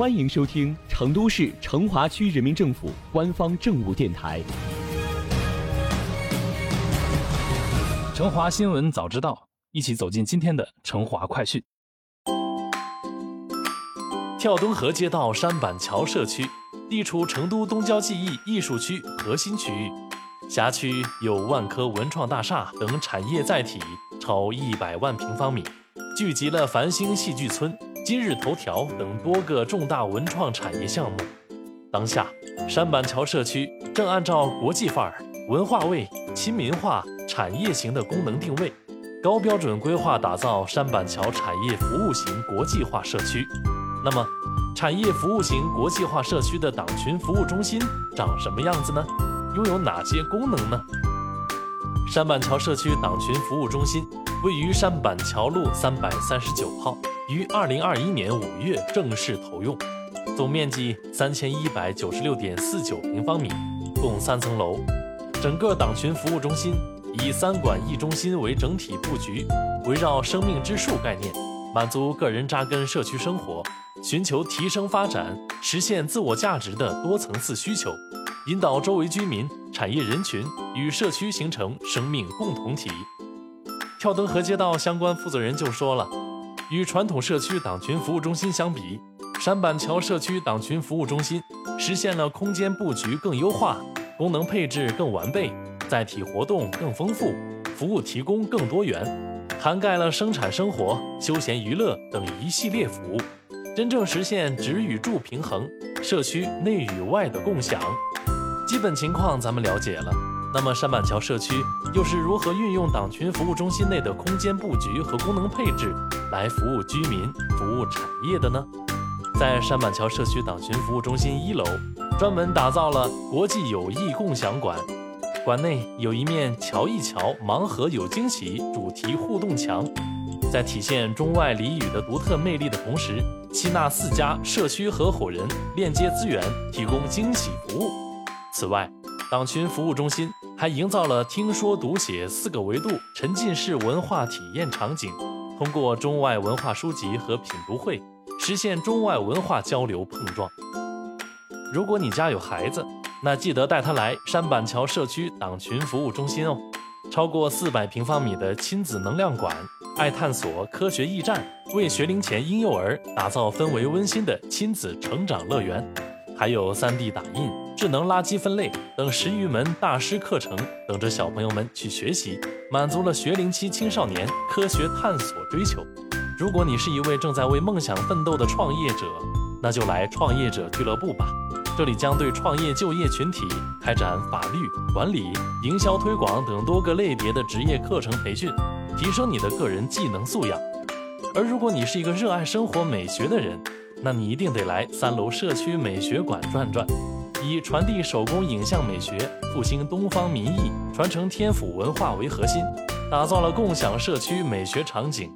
欢迎收听成都市成华区人民政府官方政务电台《成华新闻早知道》，一起走进今天的成华快讯。跳墩河街道山板桥社区地处成都东郊记忆艺术区核心区域，辖区有万科文创大厦等产业载体超一百万平方米，聚集了繁星戏剧村。今日头条等多个重大文创产业项目。当下，山板桥社区正按照国际范儿、文化味、亲民化、产业型的功能定位，高标准规划打造山板桥产业服务型国际化社区。那么，产业服务型国际化社区的党群服务中心长什么样子呢？拥有哪些功能呢？山板桥社区党群服务中心位于山板桥路三百三十九号。于二零二一年五月正式投用，总面积三千一百九十六点四九平方米，共三层楼。整个党群服务中心以三馆一中心为整体布局，围绕生命之树概念，满足个人扎根社区生活、寻求提升发展、实现自我价值的多层次需求，引导周围居民、产业人群与社区形成生命共同体。跳墩河街道相关负责人就说了。与传统社区党群服务中心相比，山板桥社区党群服务中心实现了空间布局更优化、功能配置更完备、载体活动更丰富、服务提供更多元，涵盖了生产生活、休闲娱乐等一系列服务，真正实现职与住平衡、社区内与外的共享。基本情况咱们了解了。那么山板桥社区又是如何运用党群服务中心内的空间布局和功能配置来服务居民、服务产业的呢？在山板桥社区党群服务中心一楼，专门打造了国际友谊共享馆，馆内有一面“瞧一瞧，盲盒有惊喜”主题互动墙，在体现中外俚语的独特魅力的同时，吸纳四家社区合伙人，链接资源，提供惊喜服务。此外，党群服务中心还营造了听说读写四个维度沉浸式文化体验场景，通过中外文化书籍和品读会，实现中外文化交流碰撞。如果你家有孩子，那记得带他来山板桥社区党群服务中心哦。超过四百平方米的亲子能量馆、爱探索科学驿站，为学龄前婴幼儿打造氛围温馨的亲子成长乐园，还有 3D 打印。智能垃圾分类等十余门大师课程等着小朋友们去学习，满足了学龄期青少年科学探索追求。如果你是一位正在为梦想奋斗的创业者，那就来创业者俱乐部吧。这里将对创业就业群体开展法律、管理、营销推广等多个类别的职业课程培训，提升你的个人技能素养。而如果你是一个热爱生活美学的人，那你一定得来三楼社区美学馆转转。以传递手工影像美学、复兴东方民艺、传承天府文化为核心，打造了共享社区美学场景，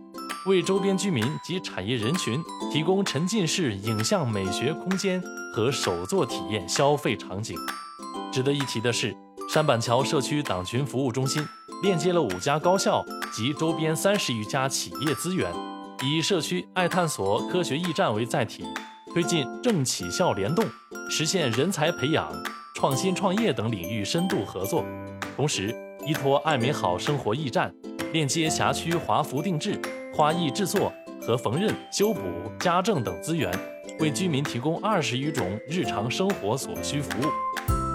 为周边居民及产业人群提供沉浸式影像美学空间和手作体验消费场景。值得一提的是，山板桥社区党群服务中心链接了五家高校及周边三十余家企业资源，以社区爱探索科学驿站为载体。推进政企校联动，实现人才培养、创新创业等领域深度合作。同时，依托爱美好生活驿站，链接辖区华服定制、花艺制作和缝纫、修补、家政等资源，为居民提供二十余种日常生活所需服务。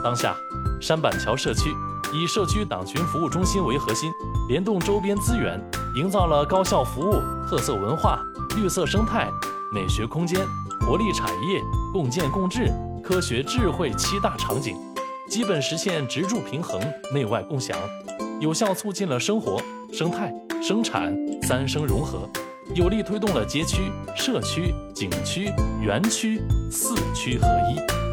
当下，山板桥社区以社区党群服务中心为核心，联动周边资源，营造了高效服务、特色文化、绿色生态、美学空间。活力产业共建共治科学智慧七大场景，基本实现植住平衡内外共享，有效促进了生活、生态、生产三生融合，有力推动了街区、社区、景区、园区四区合一。